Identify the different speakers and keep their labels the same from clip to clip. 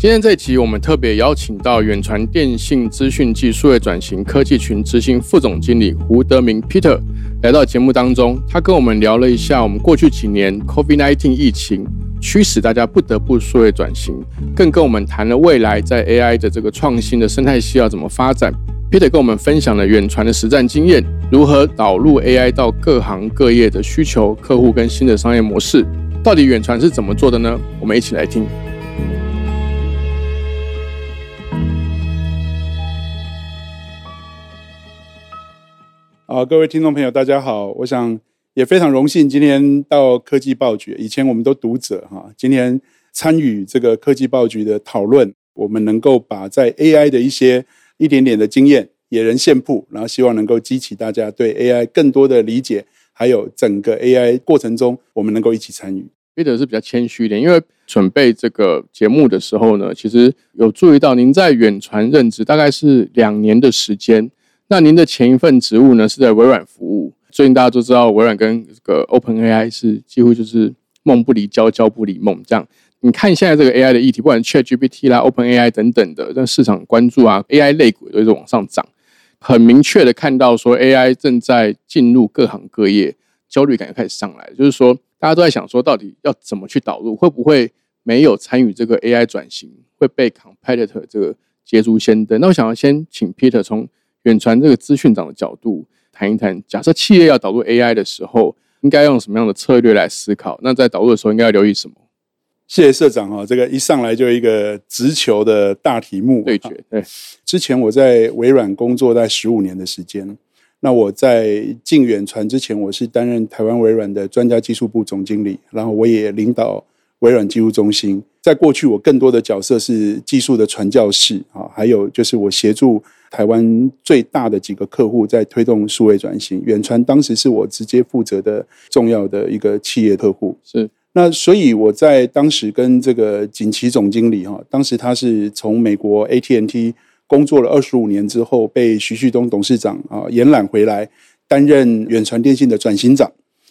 Speaker 1: 今天这一集，我们特别邀请到远传电信资讯技术业转型科技群执行副总经理胡德明 Peter 来到节目当中。他跟我们聊了一下我们过去几年 COVID-19 疫情驱使大家不得不数位转型，更跟我们谈了未来在 AI 的这个创新的生态系要怎么发展。Peter 跟我们分享了远传的实战经验，如何导入 AI 到各行各业的需求、客户跟新的商业模式。到底远传是怎么做的呢？我们一起来听。
Speaker 2: 好，各位听众朋友，大家好。我想也非常荣幸今天到科技报局。以前我们都读者哈，今天参与这个科技报局的讨论，我们能够把在 AI 的一些一点点的经验，野人献铺，然后希望能够激起大家对 AI 更多的理解，还有整个 AI 过程中，我们能够一起参与。
Speaker 1: Peter 是比较谦虚一点，因为准备这个节目的时候呢，其实有注意到您在远传任职大概是两年的时间。那您的前一份职务呢，是在微软服务。最近大家都知道，微软跟这个 Open AI 是几乎就是梦不离焦，焦不离梦。这样，你看现在这个 AI 的议题，不管 Chat GPT 啦、Open AI 等等的，这市场关注啊，AI 类股都是往上涨。很明确的看到说，AI 正在进入各行各业，焦虑感又开始上来。就是说，大家都在想说，到底要怎么去导入？会不会没有参与这个 AI 转型，会被 competitor 这个捷足先登？那我想要先请 Peter 从远传这个资讯长的角度谈一谈，假设企业要导入 AI 的时候，应该用什么样的策略来思考？那在导入的时候，应该要留意什么？
Speaker 2: 谢谢社长哈，这个一上来就一个直球的大题目
Speaker 1: 对决。对，
Speaker 2: 之前我在微软工作在十五年的时间，那我在进远传之前，我是担任台湾微软的专家技术部总经理，然后我也领导微软技术中心。在过去，我更多的角色是技术的传教士啊，还有就是我协助。台湾最大的几个客户在推动数位转型，远传当时是我直接负责的重要的一个企业客户。
Speaker 1: 是
Speaker 2: 那，所以我在当时跟这个锦旗总经理哈，当时他是从美国 AT&T 工作了二十五年之后，被徐旭东董事长啊延揽回来担任远传电信的转型长，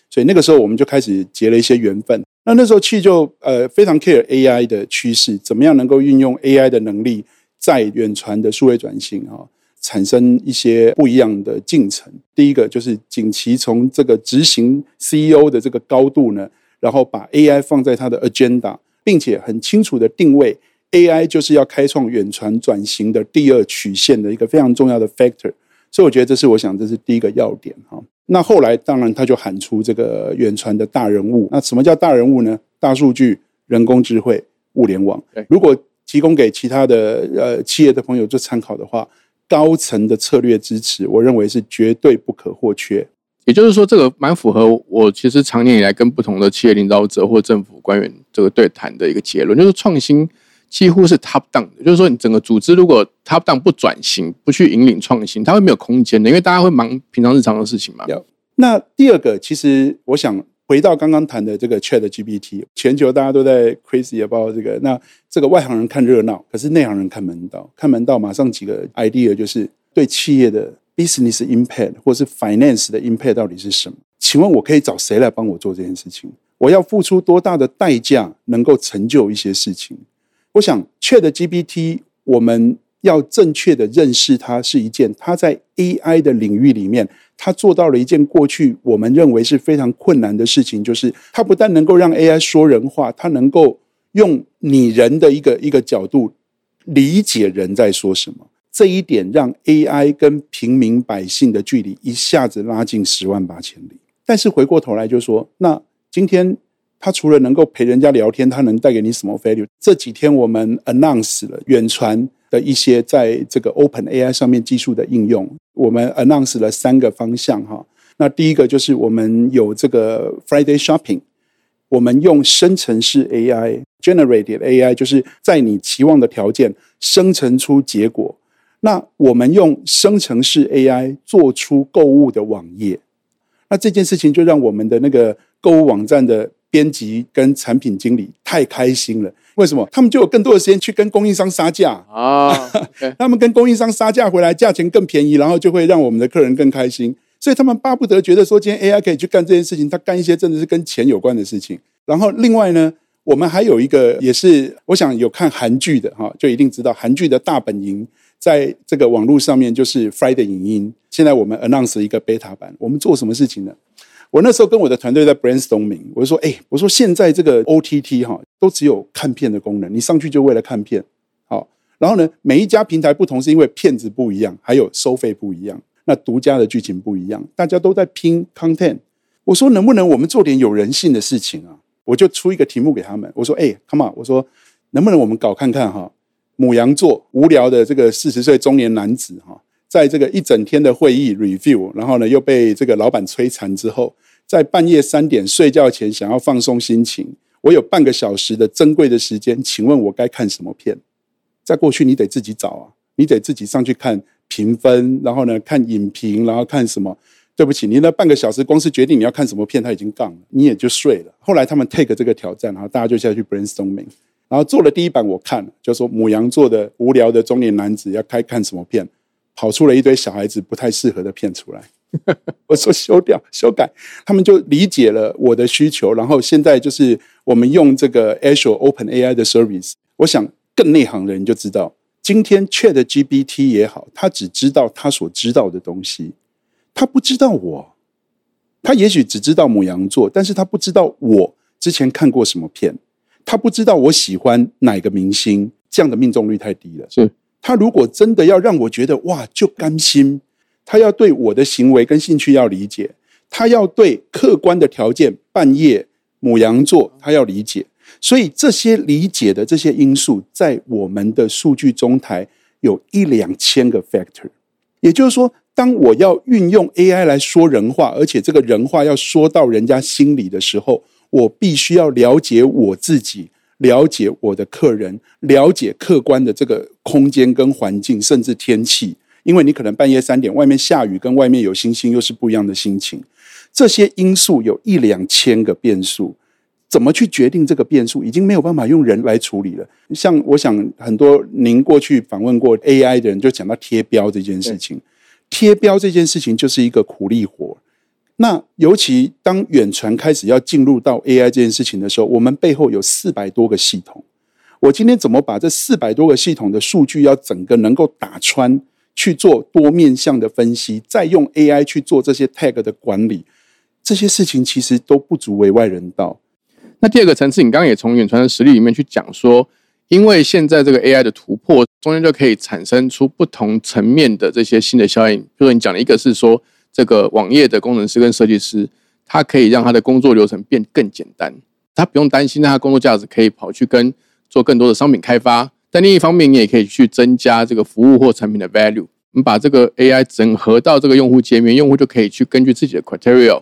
Speaker 2: 所以那个时候我们就开始结了一些缘分。那那时候去就呃非常 care AI 的趋势，怎么样能够运用 AI 的能力。在远传的数位转型啊，产生一些不一样的进程。第一个就是锦旗从这个执行 CEO 的这个高度呢，然后把 AI 放在他的 agenda，并且很清楚的定位 AI 就是要开创远传转型的第二曲线的一个非常重要的 factor。所以我觉得这是我想这是第一个要点哈。那后来当然他就喊出这个远传的大人物。那什么叫大人物呢？大数据、人工智慧、物联网。如果提供给其他的呃企业的朋友做参考的话，高层的策略支持，我认为是绝对不可或缺。
Speaker 1: 也就是说，这个蛮符合我其实长年以来跟不同的企业领导者或政府官员这个对谈的一个结论，就是创新几乎是 top down 的。就是说，你整个组织如果 top down 不转型，不去引领创新，它会没有空间的，因为大家会忙平常日常的事情嘛。
Speaker 2: 那第二个，其实我想。回到刚刚谈的这个 Chat GPT，全球大家都在 crazy about 这个。那这个外行人看热闹，可是内行人看门道。看门道，马上几个 idea 就是对企业的 business impact 或是 finance 的 impact 到底是什么？请问我可以找谁来帮我做这件事情？我要付出多大的代价能够成就一些事情？我想 Chat GPT 我们。要正确的认识它是一件，它在 AI 的领域里面，它做到了一件过去我们认为是非常困难的事情，就是它不但能够让 AI 说人话，它能够用拟人的一个一个角度理解人在说什么。这一点让 AI 跟平民百姓的距离一下子拉近十万八千里。但是回过头来就说，那今天它除了能够陪人家聊天，它能带给你什么 value？这几天我们 announce 了远传。的一些在这个 Open AI 上面技术的应用，我们 announce 了三个方向哈。那第一个就是我们有这个 Friday Shopping，我们用生成式 AI generated AI，就是在你期望的条件生成出结果，那我们用生成式 AI 做出购物的网页，那这件事情就让我们的那个购物网站的编辑跟产品经理太开心了。为什么？他们就有更多的时间去跟供应商杀价
Speaker 1: 啊，
Speaker 2: 他们跟供应商杀价回来，价钱更便宜，然后就会让我们的客人更开心。所以他们巴不得觉得说，今天 AI 可以去干这件事情，他干一些真的是跟钱有关的事情。然后另外呢，我们还有一个也是，我想有看韩剧的哈，就一定知道韩剧的大本营在这个网络上面就是 Friday 影音。现在我们 announce 一个 beta 版，我们做什么事情呢？我那时候跟我的团队在 brainstorming，我就说，哎，我说现在这个 OTT 哈，都只有看片的功能，你上去就为了看片，好，然后呢，每一家平台不同，是因为片子不一样，还有收费不一样，那独家的剧情不一样，大家都在拼 content。我说，能不能我们做点有人性的事情啊？我就出一个题目给他们，我说，哎，come on，我说，能不能我们搞看看哈？母羊座无聊的这个四十岁中年男子哈。在这个一整天的会议 review，然后呢又被这个老板摧残之后，在半夜三点睡觉前想要放松心情，我有半个小时的珍贵的时间，请问我该看什么片？在过去你得自己找啊，你得自己上去看评分，然后呢看影评，然后看什么？对不起，你那半个小时光是决定你要看什么片，他已经杠了，你也就睡了。后来他们 take 这个挑战，然后大家就下去 brainstorming，然后做了第一版，我看了，就说母羊座的无聊的中年男子要开看什么片？跑出了一堆小孩子不太适合的片出来，我说修掉修改，他们就理解了我的需求，然后现在就是我们用这个 Azure Open AI 的 service，我想更内行的人就知道，今天 Chat GPT 也好，他只知道他所知道的东西，他不知道我，他也许只知道母羊座，但是他不知道我之前看过什么片，他不知道我喜欢哪个明星，这样的命中率太低了，
Speaker 1: 是。
Speaker 2: 他如果真的要让我觉得哇，就甘心，他要对我的行为跟兴趣要理解，他要对客观的条件，半夜母羊座他要理解，所以这些理解的这些因素，在我们的数据中台有一两千个 factor，也就是说，当我要运用 AI 来说人话，而且这个人话要说到人家心里的时候，我必须要了解我自己。了解我的客人，了解客观的这个空间跟环境，甚至天气，因为你可能半夜三点外面下雨，跟外面有星星又是不一样的心情。这些因素有一两千个变数，怎么去决定这个变数，已经没有办法用人来处理了。像我想很多您过去访问过 AI 的人，就讲到贴标这件事情，贴标这件事情就是一个苦力活。那尤其当远传开始要进入到 AI 这件事情的时候，我们背后有四百多个系统。我今天怎么把这四百多个系统的数据要整个能够打穿去做多面向的分析，再用 AI 去做这些 tag 的管理，这些事情其实都不足为外人道。
Speaker 1: 那第二个层次，你刚刚也从远传的实例里面去讲说，因为现在这个 AI 的突破，中间就可以产生出不同层面的这些新的效应。比如你讲的一个是说。这个网页的工程师跟设计师，他可以让他的工作流程变更简单，他不用担心他工作价值可以跑去跟做更多的商品开发。但另一方面，你也可以去增加这个服务或产品的 value。我们把这个 AI 整合到这个用户界面，用户就可以去根据自己的 criteria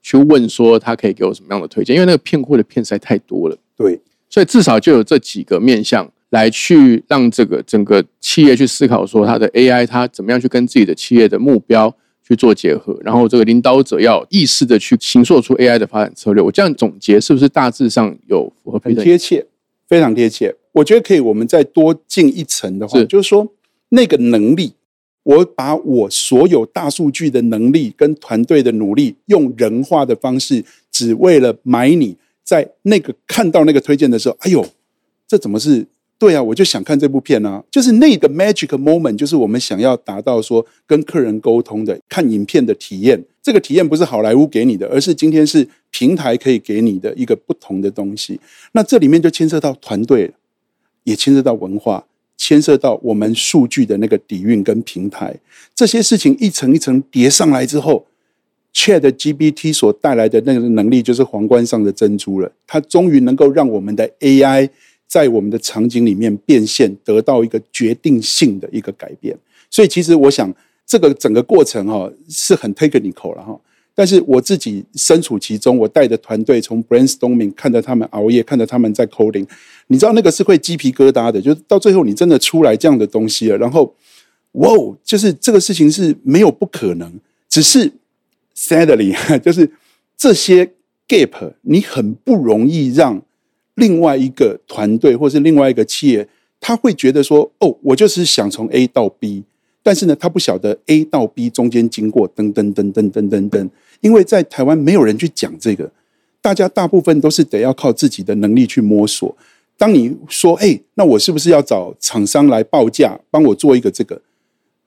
Speaker 1: 去问说，他可以给我什么样的推荐？因为那个骗货的骗实在太多了。
Speaker 2: 对，
Speaker 1: 所以至少就有这几个面向来去让这个整个企业去思考说，它的 AI 它怎么样去跟自己的企业的目标。去做结合，然后这个领导者要意识的去形塑出 AI 的发展策略。我这样总结是不是大致上有符合？
Speaker 2: 很贴切，非常贴切。我觉得可以，我们再多进一层的话，就是说那个能力，我把我所有大数据的能力跟团队的努力，用人化的方式，只为了买你在那个看到那个推荐的时候，哎呦，这怎么是？对啊，我就想看这部片啊，就是那个 magic moment，就是我们想要达到说跟客人沟通的看影片的体验。这个体验不是好莱坞给你的，而是今天是平台可以给你的一个不同的东西。那这里面就牵涉到团队，也牵涉到文化，牵涉到我们数据的那个底蕴跟平台这些事情一层一层叠上来之后，Chat GPT 所带来的那个能力就是皇冠上的珍珠了。它终于能够让我们的 AI。在我们的场景里面变现，得到一个决定性的一个改变。所以，其实我想，这个整个过程哈是很 technical 了哈。但是我自己身处其中，我带着团队从 brainstorming 看着他们熬夜，看着他们在 coding，你知道那个是会鸡皮疙瘩的。就到最后，你真的出来这样的东西了，然后哇哦，就是这个事情是没有不可能，只是 sadly 就是这些 gap 你很不容易让另外一个团队或是另外一个企业，他会觉得说，哦，我就是想从 A 到 B，但是呢，他不晓得 A 到 B 中间经过噔噔噔噔噔噔噔，因为在台湾没有人去讲这个，大家大部分都是得要靠自己的能力去摸索。当你说，哎，那我是不是要找厂商来报价，帮我做一个这个？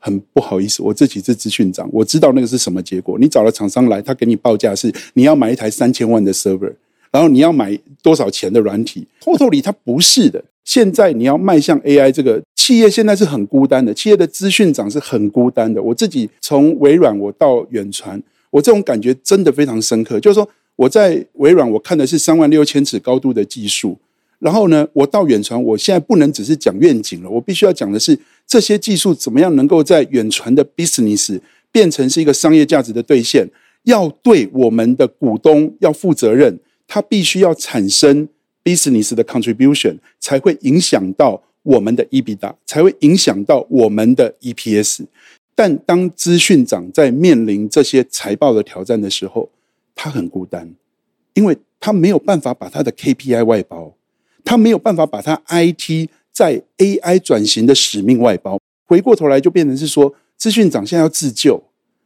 Speaker 2: 很不好意思，我自己是资讯长，我知道那个是什么结果。你找了厂商来，他给你报价是你要买一台三千万的 server，然后你要买多少钱的软体？后头里它不是的。现在你要迈向 AI 这个企业，现在是很孤单的。企业的资讯长是很孤单的。我自己从微软我到远传，我这种感觉真的非常深刻。就是说我在微软，我看的是三万六千尺高度的技术。然后呢，我到远传，我现在不能只是讲愿景了，我必须要讲的是这些技术怎么样能够在远传的 business 变成是一个商业价值的兑现，要对我们的股东要负责任，它必须要产生 business 的 contribution，才会影响到我们的 EBITDA，才会影响到我们的 EPS。但当资讯长在面临这些财报的挑战的时候，他很孤单，因为他没有办法把他的 KPI 外包。他没有办法把他 IT 在 AI 转型的使命外包，回过头来就变成是说，资讯长现在要自救，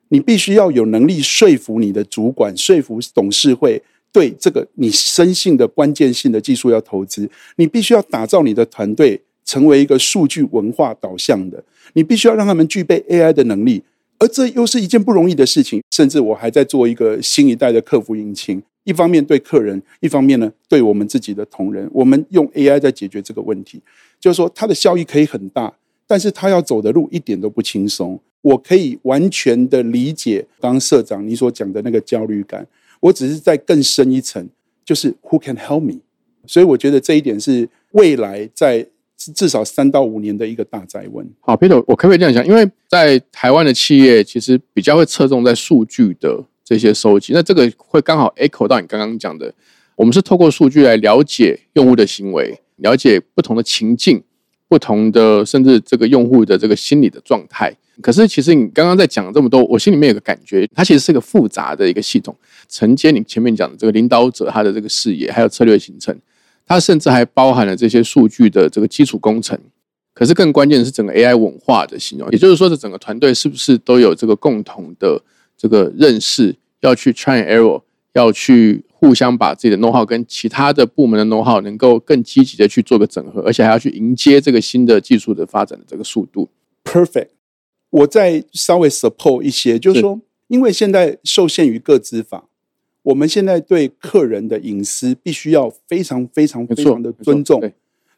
Speaker 2: 你必须要有能力说服你的主管，说服董事会对这个你深信的关键性的技术要投资，你必须要打造你的团队成为一个数据文化导向的，你必须要让他们具备 AI 的能力，而这又是一件不容易的事情，甚至我还在做一个新一代的客服引擎。一方面对客人，一方面呢对我们自己的同仁，我们用 AI 在解决这个问题，就是说它的效益可以很大，但是它要走的路一点都不轻松。我可以完全的理解刚社长你所讲的那个焦虑感，我只是在更深一层，就是 Who can help me？所以我觉得这一点是未来在至少三到五年的一个大灾问。
Speaker 1: 好，Peter，我可不可以这样讲？因为在台湾的企业其实比较会侧重在数据的。这些收集，那这个会刚好 echo 到你刚刚讲的，我们是透过数据来了解用户的行为，了解不同的情境，不同的甚至这个用户的这个心理的状态。可是其实你刚刚在讲这么多，我心里面有个感觉，它其实是个复杂的一个系统，承接你前面讲的这个领导者他的这个视野，还有策略形成，它甚至还包含了这些数据的这个基础工程。可是更关键的是整个 AI 文化的形容，也就是说，这整个团队是不是都有这个共同的？这个认识要去 try error，要去互相把自己的 know how 跟其他的部门的 know how 能够更积极的去做个整合，而且还要去迎接这个新的技术的发展的这个速度。
Speaker 2: Perfect。我再稍微 support 一些，就是说，因为现在受限于各资法，我们现在对客人的隐私必须要非常非常非常的尊重，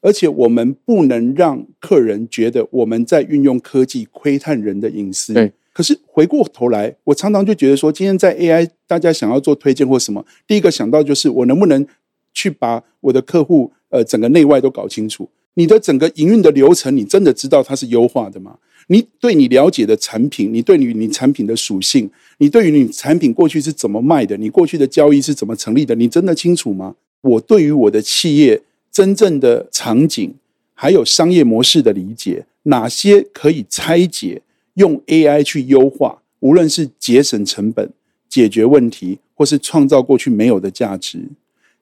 Speaker 2: 而且我们不能让客人觉得我们在运用科技窥探人的隐私。
Speaker 1: 对。
Speaker 2: 可是回过头来，我常常就觉得说，今天在 AI，大家想要做推荐或什么，第一个想到就是我能不能去把我的客户呃整个内外都搞清楚？你的整个营运的流程，你真的知道它是优化的吗？你对你了解的产品，你对于你产品的属性，你对于你产品过去是怎么卖的，你过去的交易是怎么成立的，你真的清楚吗？我对于我的企业真正的场景还有商业模式的理解，哪些可以拆解？用 AI 去优化，无论是节省成本、解决问题，或是创造过去没有的价值。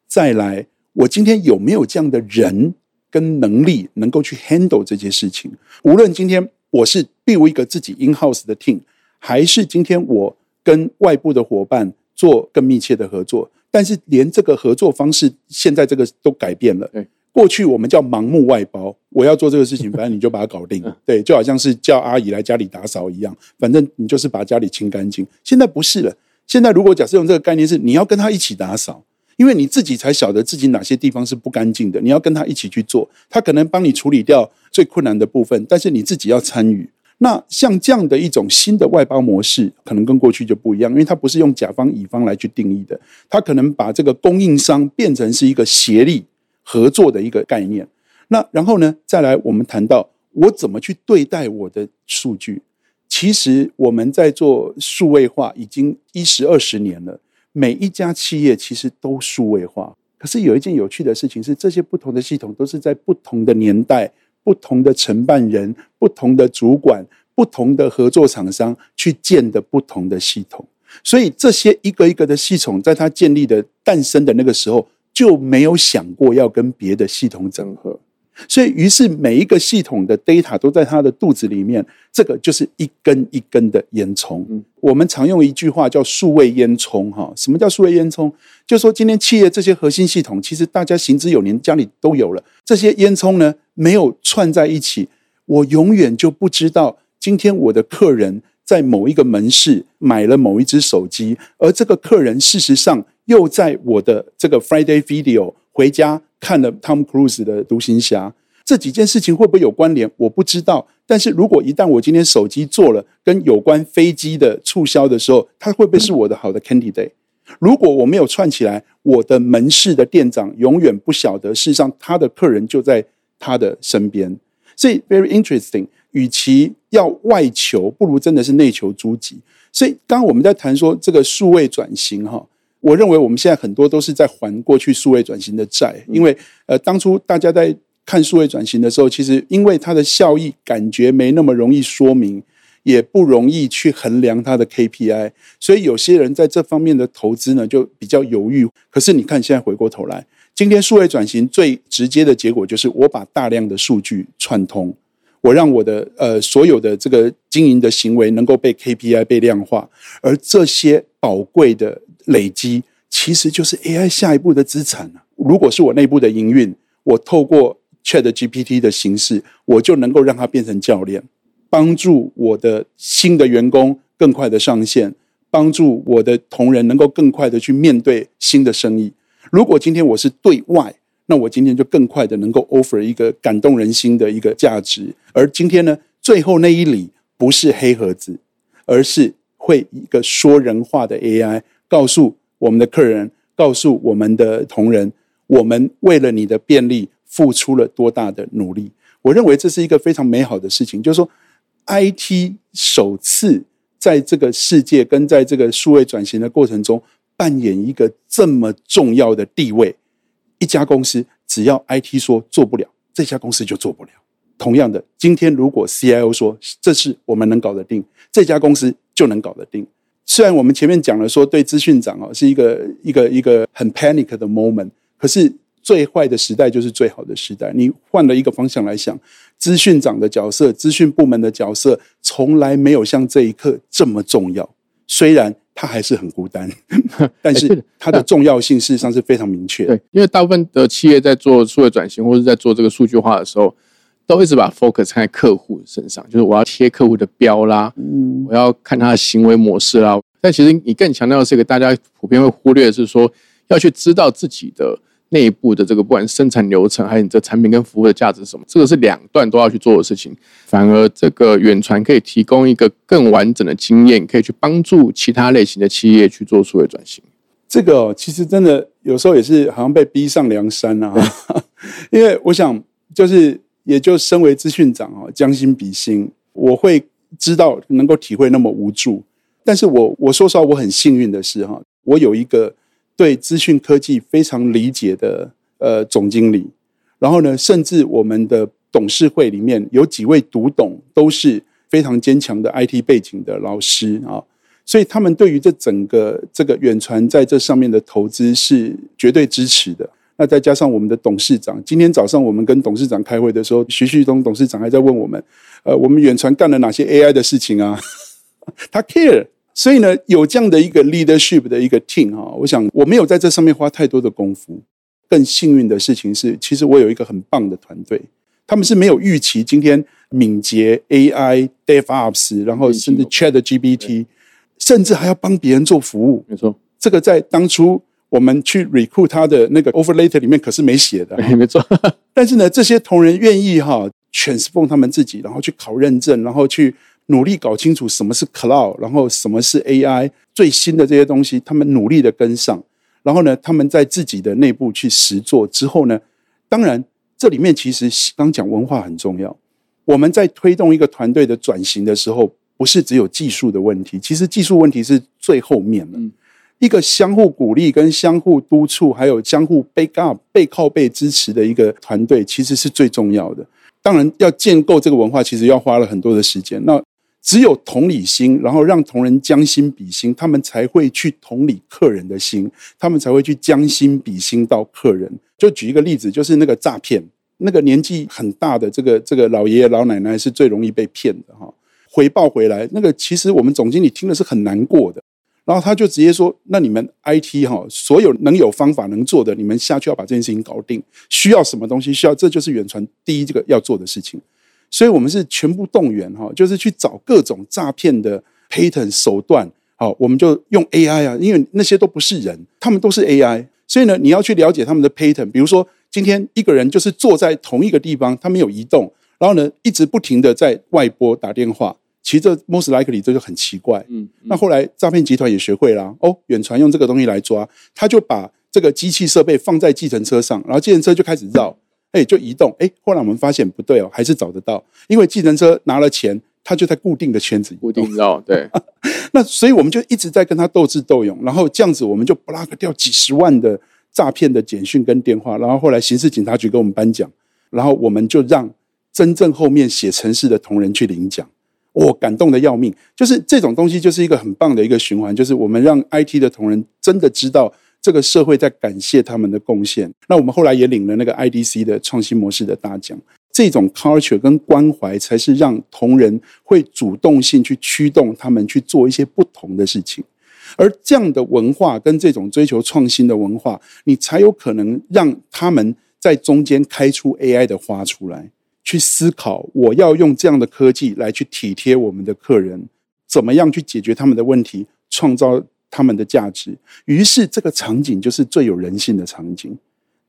Speaker 2: 再来，我今天有没有这样的人跟能力，能够去 handle 这件事情？无论今天我是 build 一个自己 in house 的 team，还是今天我跟外部的伙伴做更密切的合作，但是连这个合作方式，现在这个都改变了。过去我们叫盲目外包，我要做这个事情，反正你就把它搞定，对，就好像是叫阿姨来家里打扫一样，反正你就是把家里清干净。现在不是了，现在如果假设用这个概念是，你要跟他一起打扫，因为你自己才晓得自己哪些地方是不干净的，你要跟他一起去做，他可能帮你处理掉最困难的部分，但是你自己要参与。那像这样的一种新的外包模式，可能跟过去就不一样，因为它不是用甲方乙方来去定义的，它可能把这个供应商变成是一个协力。合作的一个概念，那然后呢，再来我们谈到我怎么去对待我的数据。其实我们在做数位化已经一十二十年了，每一家企业其实都数位化。可是有一件有趣的事情是，这些不同的系统都是在不同的年代、不同的承办人、不同的主管、不同的合作厂商去建的不同的系统。所以这些一个一个的系统，在它建立的诞生的那个时候，就没有想过要跟别的系统整合。所以，于是每一个系统的 data 都在它的肚子里面，这个就是一根一根的烟囱。我们常用一句话叫“数位烟囱”哈。什么叫数位烟囱？就说今天企业这些核心系统，其实大家行之有年，家里都有了。这些烟囱呢，没有串在一起，我永远就不知道今天我的客人在某一个门市买了某一只手机，而这个客人事实上又在我的这个 Friday Video 回家。看了 Tom Cruise 的《独行侠》，这几件事情会不会有关联？我不知道。但是如果一旦我今天手机做了跟有关飞机的促销的时候，它会不会是我的好的 candidate？如果我没有串起来，我的门市的店长永远不晓得，事实上他的客人就在他的身边。所以 very interesting。与其要外求，不如真的是内求诸己。所以刚刚我们在谈说这个数位转型，哈。我认为我们现在很多都是在还过去数位转型的债，因为呃，当初大家在看数位转型的时候，其实因为它的效益感觉没那么容易说明，也不容易去衡量它的 KPI，所以有些人在这方面的投资呢就比较犹豫。可是你看，现在回过头来，今天数位转型最直接的结果就是我把大量的数据串通，我让我的呃所有的这个经营的行为能够被 KPI 被量化，而这些宝贵的。累积其实就是 AI 下一步的资产如果是我内部的营运，我透过 Chat GPT 的形式，我就能够让它变成教练，帮助我的新的员工更快的上线，帮助我的同仁能够更快的去面对新的生意。如果今天我是对外，那我今天就更快的能够 offer 一个感动人心的一个价值。而今天呢，最后那一里不是黑盒子，而是会一个说人话的 AI。告诉我们的客人，告诉我们的同仁，我们为了你的便利付出了多大的努力。我认为这是一个非常美好的事情，就是说，IT 首次在这个世界跟在这个数位转型的过程中扮演一个这么重要的地位。一家公司只要 IT 说做不了，这家公司就做不了。同样的，今天如果 CIO 说这是我们能搞得定，这家公司就能搞得定。虽然我们前面讲了说对资讯长哦是一个一个一个很 panic 的 moment，可是最坏的时代就是最好的时代。你换了一个方向来想，资讯长的角色、资讯部门的角色，从来没有像这一刻这么重要。虽然他还是很孤单，但是它的重要性事实上是非常明确。
Speaker 1: 对，因为大部分的企业在做数位转型或者在做这个数据化的时候。都一直把 focus 在客户身上，就是我要贴客户的标啦，嗯，我要看他的行为模式啦。但其实你更强调的是一个大家普遍会忽略的是说，要去知道自己的内部的这个不管生产流程，还有你这产品跟服务的价值是什么，这个是两段都要去做的事情。反而这个远传可以提供一个更完整的经验，可以去帮助其他类型的企业去做数位转型。
Speaker 2: 这个其实真的有时候也是好像被逼上梁山啊，因为我想就是。也就身为资讯长啊，将心比心，我会知道能够体会那么无助。但是我我说实话，我很幸运的是哈，我有一个对资讯科技非常理解的呃总经理，然后呢，甚至我们的董事会里面有几位独董都是非常坚强的 IT 背景的老师啊，所以他们对于这整个这个远传在这上面的投资是绝对支持的。那再加上我们的董事长，今天早上我们跟董事长开会的时候，徐旭东董事长还在问我们，呃，我们远传干了哪些 AI 的事情啊？他 care，所以呢，有这样的一个 leadership 的一个 team 哈，我想我没有在这上面花太多的功夫。更幸运的事情是，其实我有一个很棒的团队，他们是没有预期今天敏捷 AI、DevOps，然后甚至 Chat GPT，甚至还要帮别人做服务。
Speaker 1: 没错，
Speaker 2: 这个在当初。我们去 recruit 他的那个 offer letter 里面可是没写的，
Speaker 1: 没错。
Speaker 2: 但是呢，这些同仁愿意哈 transform 他们自己，然后去考认证，然后去努力搞清楚什么是 cloud，然后什么是 AI 最新的这些东西，他们努力的跟上。然后呢，他们在自己的内部去实做之后呢，当然这里面其实刚讲文化很重要。我们在推动一个团队的转型的时候，不是只有技术的问题，其实技术问题是最后面的。一个相互鼓励、跟相互督促，还有相互 back up、背靠背支持的一个团队，其实是最重要的。当然，要建构这个文化，其实要花了很多的时间。那只有同理心，然后让同仁将心比心，他们才会去同理客人的心，他们才会去将心比心到客人。就举一个例子，就是那个诈骗，那个年纪很大的这个这个老爷爷老奶奶是最容易被骗的哈。回报回来，那个其实我们总经理听了是很难过的，然后他就直接说：“那你们 IT 哈，所有能有方法能做的，你们下去要把这件事情搞定。需要什么东西？需要这就是远传第一这个要做的事情。”所以，我们是全部动员哈，就是去找各种诈骗的 pattern 手段，好，我们就用 AI 啊，因为那些都不是人，他们都是 AI，所以呢，你要去了解他们的 pattern。比如说，今天一个人就是坐在同一个地方，他没有移动，然后呢，一直不停的在外拨打电话，其实这 most likely 这就很奇怪。嗯，那后来诈骗集团也学会了，哦，远传用这个东西来抓，他就把这个机器设备放在计程车上，然后计程车就开始绕。哎，就移动，哎，后来我们发现不对哦，还是找得到，因为计程车拿了钱，他就在固定的圈子
Speaker 1: 固定绕，对。
Speaker 2: 那所以我们就一直在跟他斗智斗勇，然后这样子我们就 block 掉几十万的诈骗的简讯跟电话，然后后来刑事警察局给我们颁奖，然后我们就让真正后面写程式的同仁去领奖，我感动的要命，就是这种东西就是一个很棒的一个循环，就是我们让 IT 的同仁真的知道。这个社会在感谢他们的贡献。那我们后来也领了那个 IDC 的创新模式的大奖。这种 culture 跟关怀，才是让同仁会主动性去驱动他们去做一些不同的事情。而这样的文化跟这种追求创新的文化，你才有可能让他们在中间开出 AI 的花出来，去思考我要用这样的科技来去体贴我们的客人，怎么样去解决他们的问题，创造。他们的价值，于是这个场景就是最有人性的场景。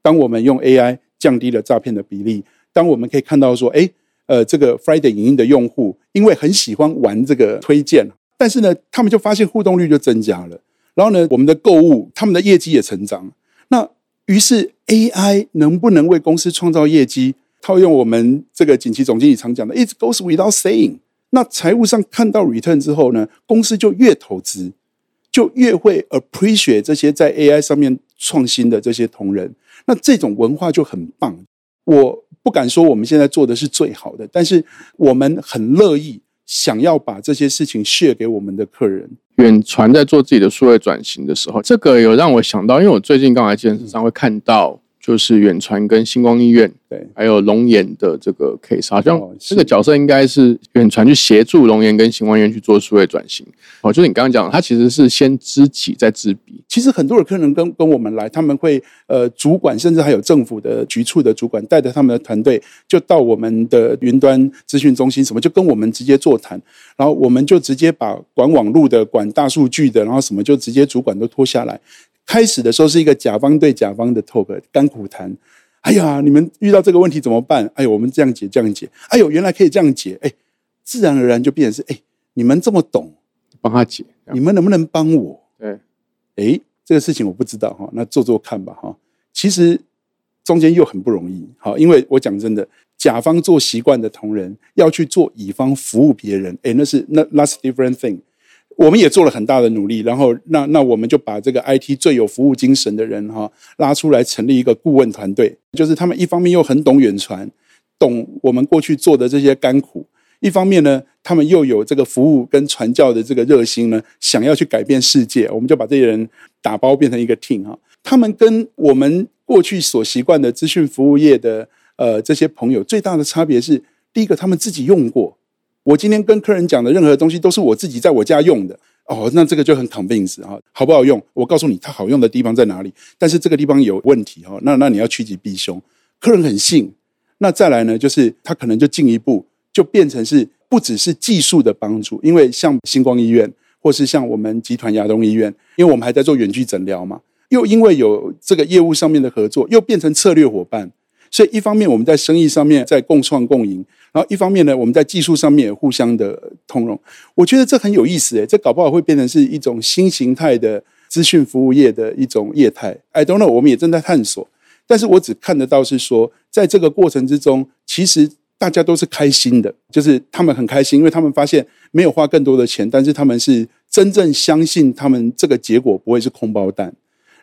Speaker 2: 当我们用 AI 降低了诈骗的比例，当我们可以看到说，哎，呃，这个 Friday 影音的用户因为很喜欢玩这个推荐，但是呢，他们就发现互动率就增加了。然后呢，我们的购物，他们的业绩也成长。那于是 AI 能不能为公司创造业绩？套用我们这个锦旗总经理常讲的，It goes without saying。那财务上看到 return 之后呢，公司就越投资。就越会 appreciate 这些在 AI 上面创新的这些同仁，那这种文化就很棒。我不敢说我们现在做的是最好的，但是我们很乐意想要把这些事情 share 给我们的客人。
Speaker 1: 远传在做自己的数位转型的时候，这个有让我想到，因为我最近刚来健身上会看到。就是远传跟星光医院，
Speaker 2: 对，
Speaker 1: 还有龙岩的这个 case，好像这个角色应该是远传去协助龙岩跟星光医院去做数位转型。哦，就是你刚刚讲，他其实是先知己再知彼。
Speaker 2: 其实很多的客人跟跟我们来，他们会呃，主管甚至还有政府的局处的主管带着他们的团队，就到我们的云端资讯中心什么，就跟我们直接座谈，然后我们就直接把管网络的、管大数据的，然后什么就直接主管都拖下来。开始的时候是一个甲方对甲方的 talk 甘苦谈，哎呀，你们遇到这个问题怎么办？哎呦，我们这样解这样解，哎呦，原来可以这样解，哎，自然而然就变成是，哎，你们这么懂，
Speaker 1: 帮他解，
Speaker 2: 你们能不能帮我？
Speaker 1: 对，
Speaker 2: 哎，这个事情我不知道哈，那做做看吧哈。其实中间又很不容易，好，因为我讲真的，甲方做习惯的同仁要去做乙方服务别人，哎，那是那 that's different thing。我们也做了很大的努力，然后那那我们就把这个 IT 最有服务精神的人哈拉出来，成立一个顾问团队。就是他们一方面又很懂远传，懂我们过去做的这些甘苦；一方面呢，他们又有这个服务跟传教的这个热心呢，想要去改变世界。我们就把这些人打包变成一个 team 哈。他们跟我们过去所习惯的资讯服务业的呃这些朋友最大的差别是，第一个他们自己用过。我今天跟客人讲的任何东西都是我自己在我家用的哦，那这个就很 convince 哈，好不好用？我告诉你，它好用的地方在哪里？但是这个地方有问题哈，那那你要趋吉避凶。客人很信，那再来呢，就是他可能就进一步就变成是不只是技术的帮助，因为像星光医院或是像我们集团亚东医院，因为我们还在做远距诊疗嘛，又因为有这个业务上面的合作，又变成策略伙伴。所以一方面我们在生意上面在共创共赢，然后一方面呢我们在技术上面也互相的通融。我觉得这很有意思诶，这搞不好会变成是一种新形态的资讯服务业的一种业态。I don't know，我们也正在探索。但是我只看得到是说，在这个过程之中，其实大家都是开心的，就是他们很开心，因为他们发现没有花更多的钱，但是他们是真正相信他们这个结果不会是空包弹。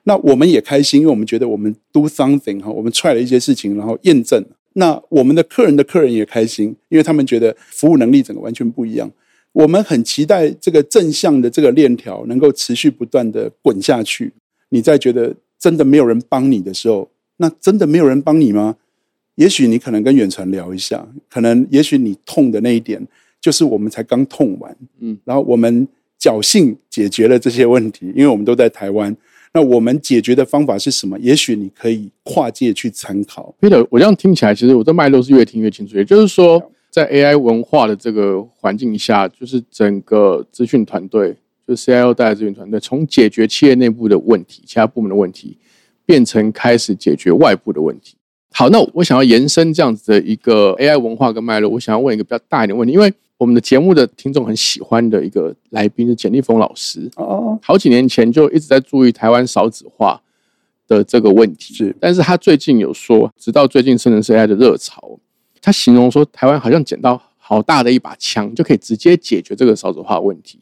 Speaker 2: 那我们也开心，因为我们觉得我们 do something 哈，我们 try 了一些事情，然后验证。那我们的客人的客人也开心，因为他们觉得服务能力整个完全不一样。我们很期待这个正向的这个链条能够持续不断的滚下去。你在觉得真的没有人帮你的时候，那真的没有人帮你吗？也许你可能跟远传聊一下，可能也许你痛的那一点，就是我们才刚痛完，嗯，然后我们侥幸解决了这些问题，因为我们都在台湾。那我们解决的方法是什么？也许你可以跨界去参考。
Speaker 1: Peter，我这样听起来，其实我这脉络是越听越清楚。也就是说，在 AI 文化的这个环境下，就是整个资讯团队，就是 CIO 带的资讯团队，从解决企业内部的问题、其他部门的问题，变成开始解决外部的问题。好，那我想要延伸这样子的一个 AI 文化跟脉络，我想要问一个比较大一点问题，因为。我们的节目的听众很喜欢的一个来宾是简立峰老师。哦，好几年前就一直在注意台湾少子化的这个问题，
Speaker 2: 是，
Speaker 1: 但是他最近有说，直到最近生成式 AI 的热潮，他形容说台湾好像捡到好大的一把枪，就可以直接解决这个少子化问题。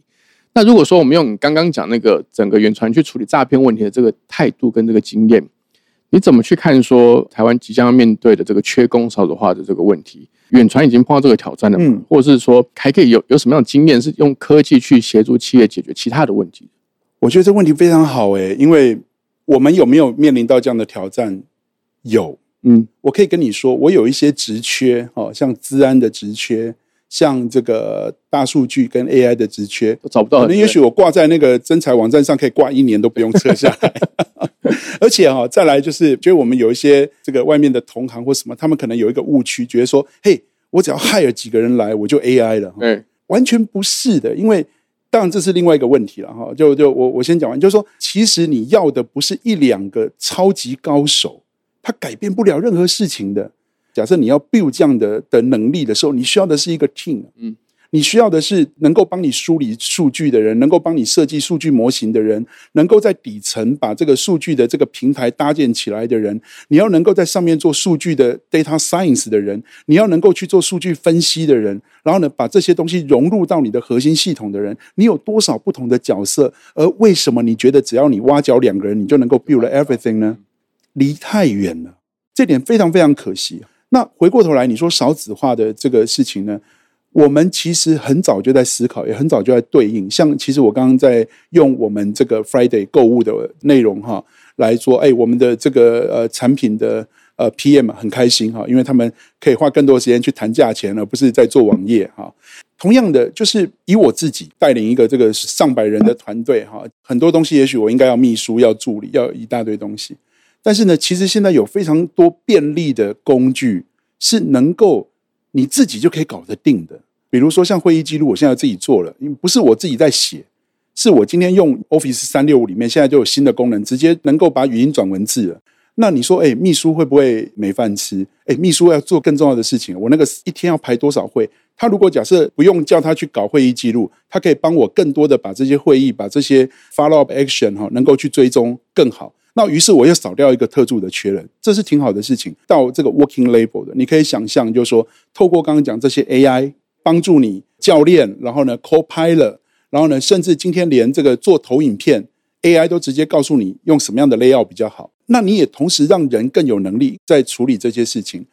Speaker 1: 那如果说我们用你刚刚讲那个整个原传去处理诈骗问题的这个态度跟这个经验，你怎么去看说台湾即将要面对的这个缺工少子化的这个问题？远传已经碰到这个挑战了，嗯，或者是说还可以有有什么样的经验是用科技去协助企业解决其他的问题？
Speaker 2: 我觉得这问题非常好诶，因为我们有没有面临到这样的挑战？有，嗯，我可以跟你说，我有一些职缺，哦，像资安的职缺，像这个大数据跟 AI 的职缺
Speaker 1: 都找不到，
Speaker 2: 那也许我挂在那个征才网站上可以挂一年都不用撤下来。而且哈，再来就是，觉得我们有一些这个外面的同行或什么，他们可能有一个误区，觉得说，嘿，我只要害了几个人来，我就 AI 了。对，完全不是的，因为当然这是另外一个问题了哈。就就我我先讲完，就是说，其实你要的不是一两个超级高手，他改变不了任何事情的。假设你要 build 这样的的能力的时候，你需要的是一个 team。嗯。你需要的是能够帮你梳理数据的人，能够帮你设计数据模型的人，能够在底层把这个数据的这个平台搭建起来的人。你要能够在上面做数据的 data science 的人，你要能够去做数据分析的人，然后呢，把这些东西融入到你的核心系统的人。你有多少不同的角色？而为什么你觉得只要你挖角两个人，你就能够 build everything 呢？离太远了，这点非常非常可惜。那回过头来，你说少子化的这个事情呢？我们其实很早就在思考，也很早就在对应。像其实我刚刚在用我们这个 Friday 购物的内容哈来说，哎，我们的这个呃产品的呃 PM 很开心哈，因为他们可以花更多时间去谈价钱，而不是在做网页哈。同样的，就是以我自己带领一个这个上百人的团队哈，很多东西也许我应该要秘书、要助理、要一大堆东西，但是呢，其实现在有非常多便利的工具是能够。你自己就可以搞得定的，比如说像会议记录，我现在自己做了，因为不是我自己在写，是我今天用 Office 三六五里面现在就有新的功能，直接能够把语音转文字了。那你说，哎，秘书会不会没饭吃？哎，秘书要做更重要的事情，我那个一天要排多少会？他如果假设不用叫他去搞会议记录，他可以帮我更多的把这些会议、把这些 follow up action 哈，能够去追踪更好。那于是我又少掉一个特助的缺人，这是挺好的事情。到这个 working label 的，你可以想象，就是说，透过刚刚讲这些 AI 帮助你教练，然后呢 copilot，然后呢，甚至今天连这个做投影片 AI 都直接告诉你用什么样的 layout 比较好。那你也同时让人更有能力在处理这些事情。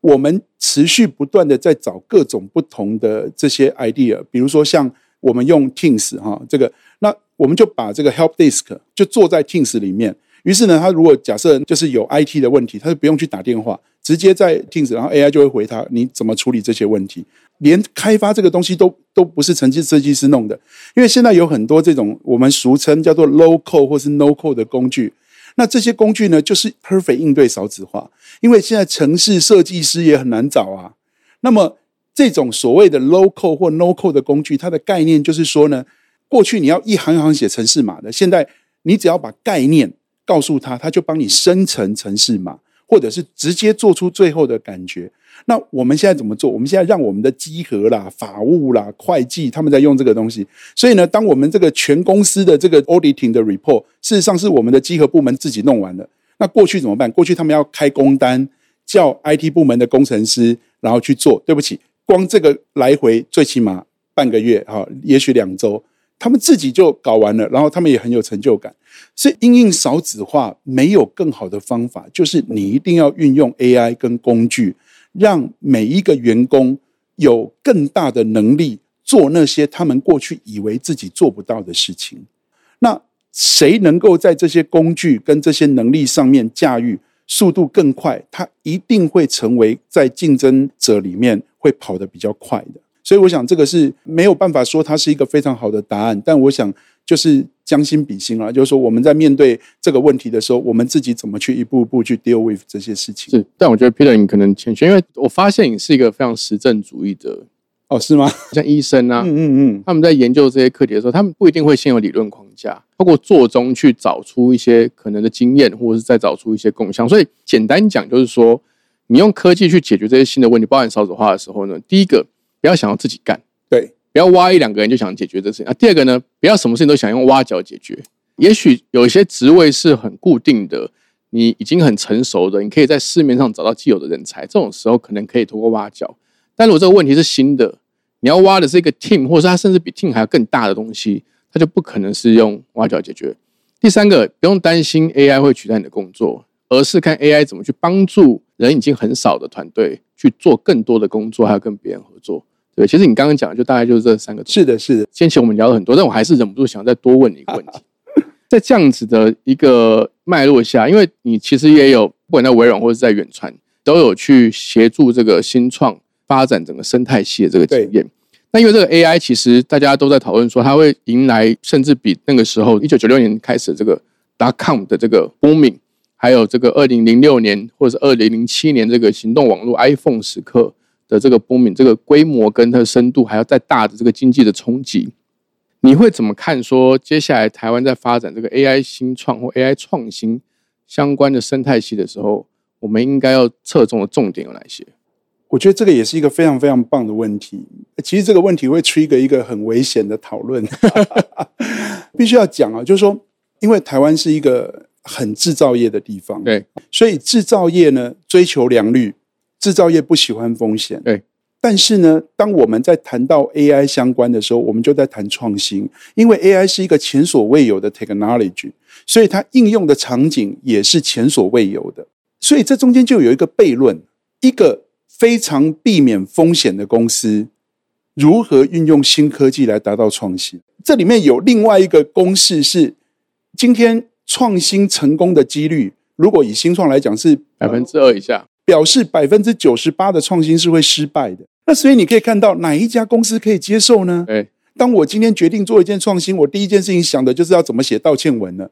Speaker 2: 我们持续不断的在找各种不同的这些 idea，比如说像我们用 Teams 哈，这个那我们就把这个 help desk 就坐在 Teams 里面。于是呢，他如果假设就是有 IT 的问题，他就不用去打电话，直接在 Teams，然后 AI 就会回他，你怎么处理这些问题？连开发这个东西都都不是城市设计师弄的，因为现在有很多这种我们俗称叫做 low code 或是 no code 的工具，那这些工具呢，就是 perfect 应对少子化，因为现在城市设计师也很难找啊。那么这种所谓的 low code 或 no code 的工具，它的概念就是说呢，过去你要一行一行写程式码的，现在你只要把概念。告诉他，他就帮你生成城市码，或者是直接做出最后的感觉。那我们现在怎么做？我们现在让我们的稽核啦、法务啦、会计他们在用这个东西。所以呢，当我们这个全公司的这个 auditing 的 report，事实上是我们的稽核部门自己弄完的。那过去怎么办？过去他们要开工单，叫 IT 部门的工程师，然后去做。对不起，光这个来回最起码半个月，哈，也许两周。他们自己就搞完了，然后他们也很有成就感。所以，因应少子化没有更好的方法，就是你一定要运用 AI 跟工具，让每一个员工有更大的能力做那些他们过去以为自己做不到的事情。那谁能够在这些工具跟这些能力上面驾驭速度更快，他一定会成为在竞争者里面会跑得比较快的。所以我想这个是没有办法说它是一个非常好的答案，但我想就是将心比心啊，就是说我们在面对这个问题的时候，我们自己怎么去一步一步去 deal with 这些事情。
Speaker 1: 是，但我觉得 Peter 你可能欠缺，因为我发现你是一个非常实证主义的，
Speaker 2: 哦，是吗？
Speaker 1: 像医生啊，
Speaker 2: 嗯嗯嗯，
Speaker 1: 他们在研究这些课题的时候，他们不一定会先有理论框架，包括做中去找出一些可能的经验，或者是再找出一些共享。所以简单讲，就是说，你用科技去解决这些新的问题，包含少子化的时候呢，第一个不要想要自己干，
Speaker 2: 对，
Speaker 1: 不要挖一两个人就想解决这事情啊。第二个呢，不要什么事情都想用挖角解决。也许有一些职位是很固定的，你已经很成熟的，你可以在市面上找到既有的人才，这种时候可能可以通过挖角。但如果这个问题是新的，你要挖的是一个 team，或者是它甚至比 team 还要更大的东西，它就不可能是用挖角解决。第三个，不用担心 AI 会取代你的工作，而是看 AI 怎么去帮助人已经很少的团队去做更多的工作，还要跟别人合作。对，其实你刚刚讲的就大概就是这三个。
Speaker 2: 是的，是的。
Speaker 1: 先前我们聊了很多，但我还是忍不住想再多问你一个问题。在这样子的一个脉络下，因为你其实也有不管在微软或者在远传，都有去协助这个新创发展整个生态系的这个经验。那因为这个 AI，其实大家都在讨论说，它会迎来甚至比那个时候一九九六年开始这个 dot com 的这个 booming，还有这个二零零六年或者是二零零七年这个行动网络 iPhone 时刻的这个 booming，这个规模跟它的深度还要再大的这个经济的冲击。你会怎么看？说接下来台湾在发展这个 AI 新创或 AI 创新相关的生态系的时候，我们应该要侧重的重点有哪些？
Speaker 2: 我觉得这个也是一个非常非常棒的问题。其实这个问题会 trigger 一个很危险的讨论，必须要讲啊，就是说，因为台湾是一个很制造业的地方，
Speaker 1: 对，
Speaker 2: 所以制造业呢追求良率，制造业不喜欢风险，
Speaker 1: 对。
Speaker 2: 但是呢，当我们在谈到 AI 相关的时候，我们就在谈创新，因为 AI 是一个前所未有的 technology，所以它应用的场景也是前所未有的。所以这中间就有一个悖论：一个非常避免风险的公司，如何运用新科技来达到创新？这里面有另外一个公式是：今天创新成功的几率，如果以新创来讲是
Speaker 1: 百分之二以下。
Speaker 2: 表示百分之九十八的创新是会失败的。那所以你可以看到哪一家公司可以接受呢？
Speaker 1: 哎，
Speaker 2: 当我今天决定做一件创新，我第一件事情想的就是要怎么写道歉文呢？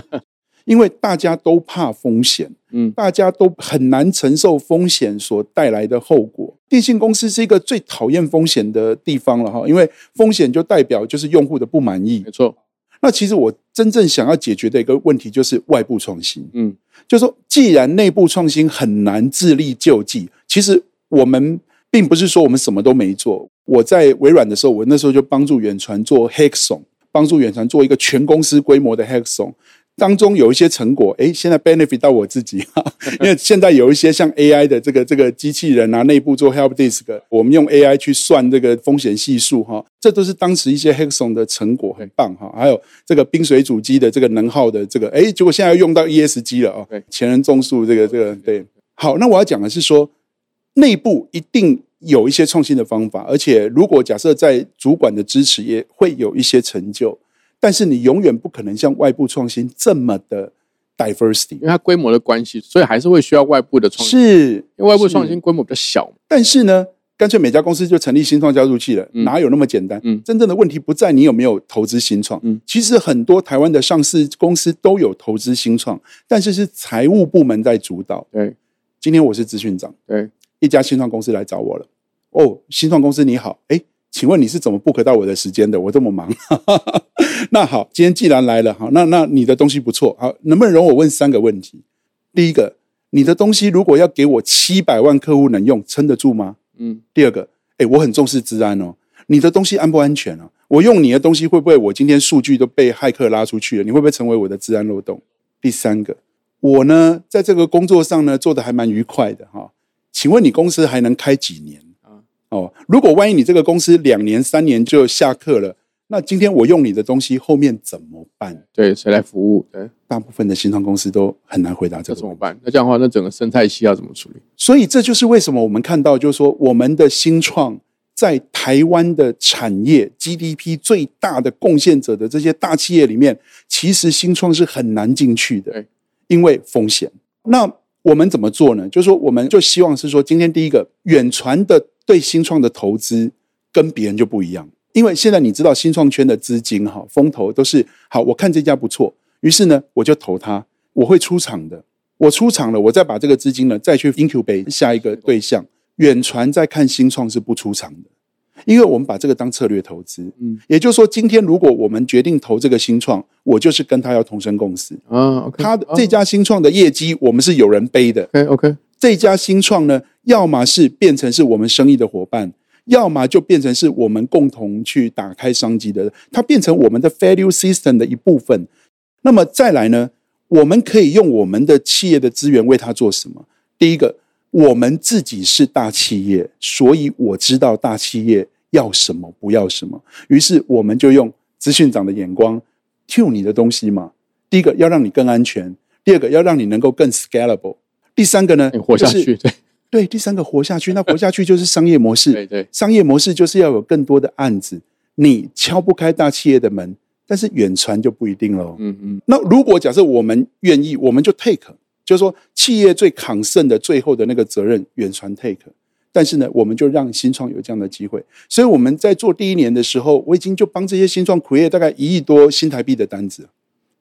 Speaker 2: 因为大家都怕风险，嗯，大家都很难承受风险所带来的后果。电信公司是一个最讨厌风险的地方了哈，因为风险就代表就是用户的不满意。
Speaker 1: 没错。
Speaker 2: 那其实我真正想要解决的一个问题就是外部创新。嗯，就说既然内部创新很难自力救济，其实我们并不是说我们什么都没做。我在微软的时候，我那时候就帮助远传做 Hexon，帮助远传做一个全公司规模的 Hexon。当中有一些成果，哎，现在 benefit 到我自己哈，因为现在有一些像 AI 的这个这个机器人啊，内部做 help desk，我们用 AI 去算这个风险系数哈，这都是当时一些 Hexon 的成果，很棒哈。还有这个冰水主机的这个能耗的这个，哎，结果现在用到 ESG 了啊，前人种树这个这个对。好，那我要讲的是说，内部一定有一些创新的方法，而且如果假设在主管的支持，也会有一些成就。但是你永远不可能像外部创新这么的 diversity，
Speaker 1: 因为它规模的关系，所以还是会需要外部的创新。
Speaker 2: 是，
Speaker 1: 因为外部创新规模比较小。
Speaker 2: 但是呢，干脆每家公司就成立新创加速器了，哪有那么简单？嗯，真正的问题不在你有没有投资新创。嗯，其实很多台湾的上市公司都有投资新创，但是是财务部门在主导。
Speaker 1: 对，
Speaker 2: 今天我是资讯长，
Speaker 1: 对，
Speaker 2: 一家新创公司来找我了。哦，新创公司你好，哎。请问你是怎么 book 到我的时间的？我这么忙。那好，今天既然来了，好，那那你的东西不错，好，能不能容我问三个问题？第一个，你的东西如果要给我七百万客户能用，撑得住吗？嗯。第二个，哎，我很重视治安哦，你的东西安不安全啊？我用你的东西会不会我今天数据都被骇客拉出去了？你会不会成为我的治安漏洞？第三个，我呢在这个工作上呢做的还蛮愉快的哈，请问你公司还能开几年？哦，如果万一你这个公司两年、三年就下课了，那今天我用你的东西，后面怎么办？
Speaker 1: 对，谁来服务？对，
Speaker 2: 大部分的新创公司都很难回答这个。
Speaker 1: 怎么办？那这样的话，那整个生态系要怎么处理？
Speaker 2: 所以这就是为什么我们看到，就是说我们的新创在台湾的产业 GDP 最大的贡献者的这些大企业里面，其实新创是很难进去的
Speaker 1: 对，
Speaker 2: 因为风险。那我们怎么做呢？就是说，我们就希望是说，今天第一个远传的对新创的投资跟别人就不一样，因为现在你知道新创圈的资金哈风投都是好，我看这家不错，于是呢我就投它，我会出场的，我出场了，我再把这个资金呢再去 incubate 下一个对象。远传在看新创是不出场的，因为我们把这个当策略投资。
Speaker 1: 嗯
Speaker 2: 也就是说，今天如果我们决定投这个新创，我就是跟他要同生共死。
Speaker 1: 啊
Speaker 2: 他的这家新创的业绩，我们是有人背的。
Speaker 1: OK OK，
Speaker 2: 这家新创呢，要么是变成是我们生意的伙伴，要么就变成是我们共同去打开商机的，它变成我们的 value system 的一部分。那么再来呢，我们可以用我们的企业的资源为它做什么？第一个，我们自己是大企业，所以我知道大企业要什么，不要什么。于是我们就用资讯长的眼光 t 你的东西嘛。第一个要让你更安全，第二个要让你能够更 scalable，第三个呢
Speaker 1: 你活下
Speaker 2: 就是
Speaker 1: 去，对
Speaker 2: 对，第三个活下去，那活下去就是商业模式。
Speaker 1: 对对，
Speaker 2: 商业模式就是要有更多的案子，你敲不开大企业的门，但是远传就不一定喽。
Speaker 1: 嗯嗯，
Speaker 2: 那如果假设我们愿意，我们就 take，就是说企业最扛胜的最后的那个责任，远传 take。但是呢，我们就让新创有这样的机会。所以我们在做第一年的时候，我已经就帮这些新创 create 大概一亿多新台币的单子。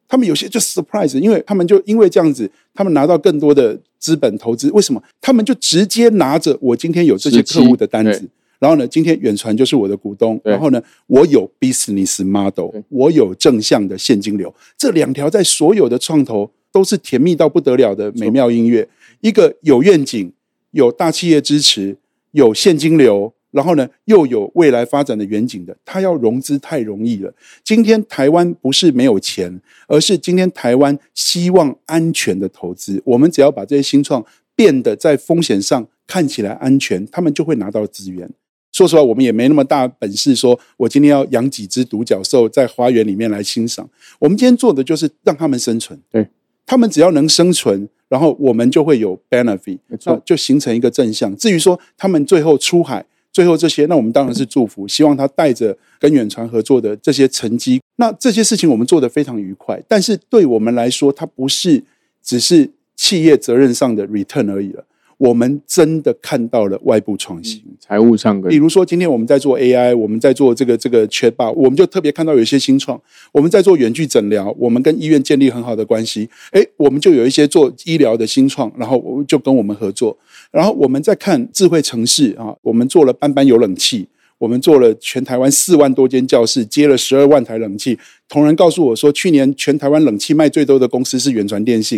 Speaker 2: 他们有些就 surprise，因为他们就因为这样子，他们拿到更多的资本投资。为什么？他们就直接拿着我今天有这些客户的单子，然后呢，今天远传就是我的股东，然后呢，我有 business model，我有正向的现金流，这两条在所有的创投都是甜蜜到不得了的美妙音乐。一个有愿景，有大企业支持，有现金流，然后呢又有未来发展的远景的，他要融资太容易了。今天台湾不是没有钱，而是今天台湾希望安全的投资。我们只要把这些新创变得在风险上看起来安全，他们就会拿到资源。说实话，我们也没那么大本事，说我今天要养几只独角兽在花园里面来欣赏。我们今天做的就是让他们生存。
Speaker 1: 对，
Speaker 2: 他们只要能生存，然后我们就会有 benefit，
Speaker 1: 没错
Speaker 2: 那就形成一个正向。至于说他们最后出海，最后这些，那我们当然是祝福，希望他带着跟远传合作的这些成绩，那这些事情我们做得非常愉快。但是对我们来说，它不是只是企业责任上的 return 而已了。我们真的看到了外部创新。
Speaker 1: 财务上跟
Speaker 2: 比如说，今天我们在做 AI，我们在做这个这个 Chatbot，我们就特别看到有一些新创。我们在做远距诊疗，我们跟医院建立很好的关系。诶，我们就有一些做医疗的新创，然后我就跟我们合作。然后我们在看智慧城市啊，我们做了班班有冷气，我们做了全台湾四万多间教室，接了十二万台冷气。同仁告诉我说，去年全台湾冷气卖最多的公司是远传电信。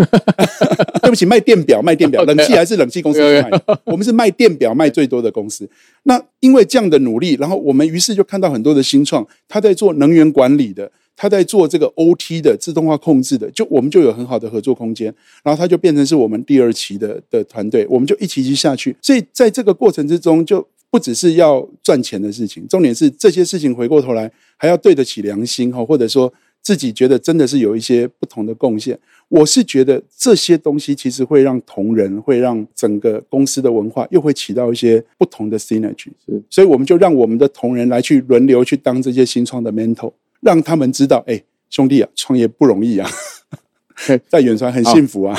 Speaker 2: 对不起，卖电表，卖电表，冷气还是冷气公司卖的。我们是卖电表卖最多的公司。那因为这样的努力，然后我们于是就看到很多的新创，他在做能源管理的，他在做这个 OT 的自动化控制的，就我们就有很好的合作空间。然后他就变成是我们第二期的的团队，我们就一起一起下去。所以在这个过程之中，就不只是要赚钱的事情，重点是这些事情回过头来还要对得起良心哈，或者说自己觉得真的是有一些不同的贡献。我是觉得这些东西其实会让同仁，会让整个公司的文化又会起到一些不同的 synergy。所以我们就让我们的同仁来去轮流去当这些新创的 mentor，让他们知道，哎，兄弟啊，创业不容易啊
Speaker 1: 对，
Speaker 2: 在远传很幸福啊。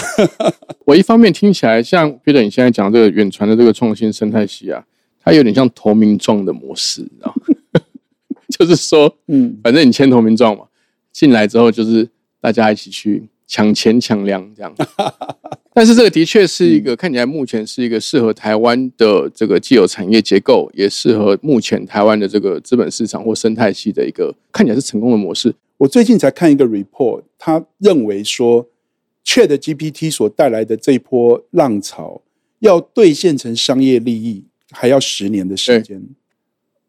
Speaker 1: 我一方面听起来像 Peter 你现在讲这个远传的这个创新生态系啊，它有点像投名状的模式，你知道？就是说，
Speaker 2: 嗯，
Speaker 1: 反正你签投名状嘛，进来之后就是大家一起去抢钱抢粮这样。但是这个的确是一个看起来目前是一个适合台湾的这个既有产业结构，也适合目前台湾的这个资本市场或生态系的一个看起来是成功的模式。
Speaker 2: 我最近才看一个 report，他认为说，Chat GPT 所带来的这一波浪潮，要兑现成商业利益，还要十年的时间。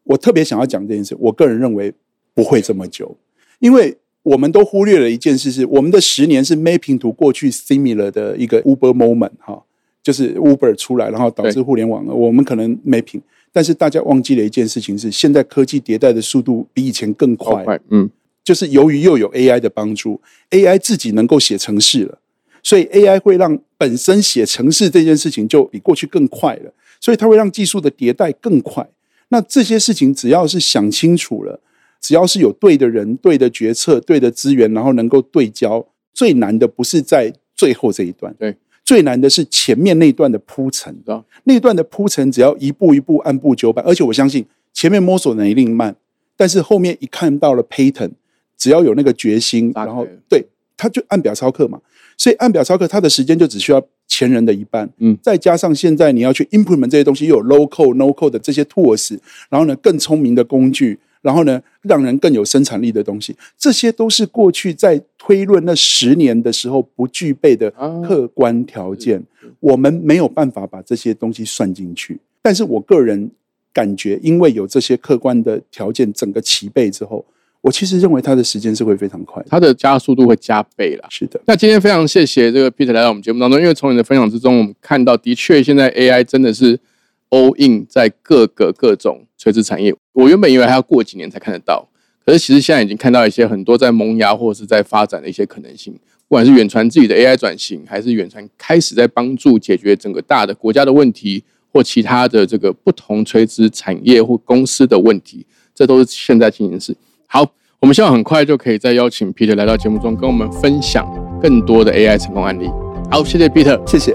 Speaker 2: 我特别想要讲这件事，我个人认为不会这么久，因为我们都忽略了一件事是，我们的十年是 mapping 图过去 similar 的一个 Uber moment 哈，就是 Uber 出来，然后导致互联网，我们可能 mapping，但是大家忘记了一件事情是，现在科技迭代的速度比以前更快，
Speaker 1: 快，嗯，
Speaker 2: 就是由于又有 AI 的帮助，AI 自己能够写程式了，所以 AI 会让本身写程式这件事情就比过去更快了，所以它会让技术的迭代更快。那这些事情只要是想清楚了，只要是有对的人、对的决策、对的资源，然后能够对焦，最难的不是在最后这一段，
Speaker 1: 对，
Speaker 2: 最难的是前面那段的铺陈。那段的铺陈只要一步一步按部就班，而且我相信前面摸索的一定慢，但是后面一看到了 pattern，只要有那个决心，然后对，他就按表操课嘛。所以按表操课，它的时间就只需要前人的一半，嗯，再加上现在你要去 implement 这些东西，又有 low code、no code 的这些 tools，然后呢，更聪明的工具，然后呢，让人更有生产力的东西，这些都是过去在推论那十年的时候不具备的客观条件，我们没有办法把这些东西算进去。但是我个人感觉，因为有这些客观的条件整个齐备之后。我其实认为它的时间是会非常快，
Speaker 1: 它的加速度会加倍了。
Speaker 2: 是的，
Speaker 1: 那今天非常谢谢这个 Peter 来到我们节目当中，因为从你的分享之中，我们看到的确现在 AI 真的是 all in 在各个各种垂直产业。我原本以为还要过几年才看得到，可是其实现在已经看到一些很多在萌芽或者是在发展的一些可能性。不管是远传自己的 AI 转型，还是远传开始在帮助解决整个大的国家的问题，或其他的这个不同垂直产业或公司的问题，这都是现在进行式。好，我们希望很快就可以再邀请 Peter 来到节目中，跟我们分享更多的 AI 成功案例。好，谢谢 Peter，
Speaker 2: 谢谢。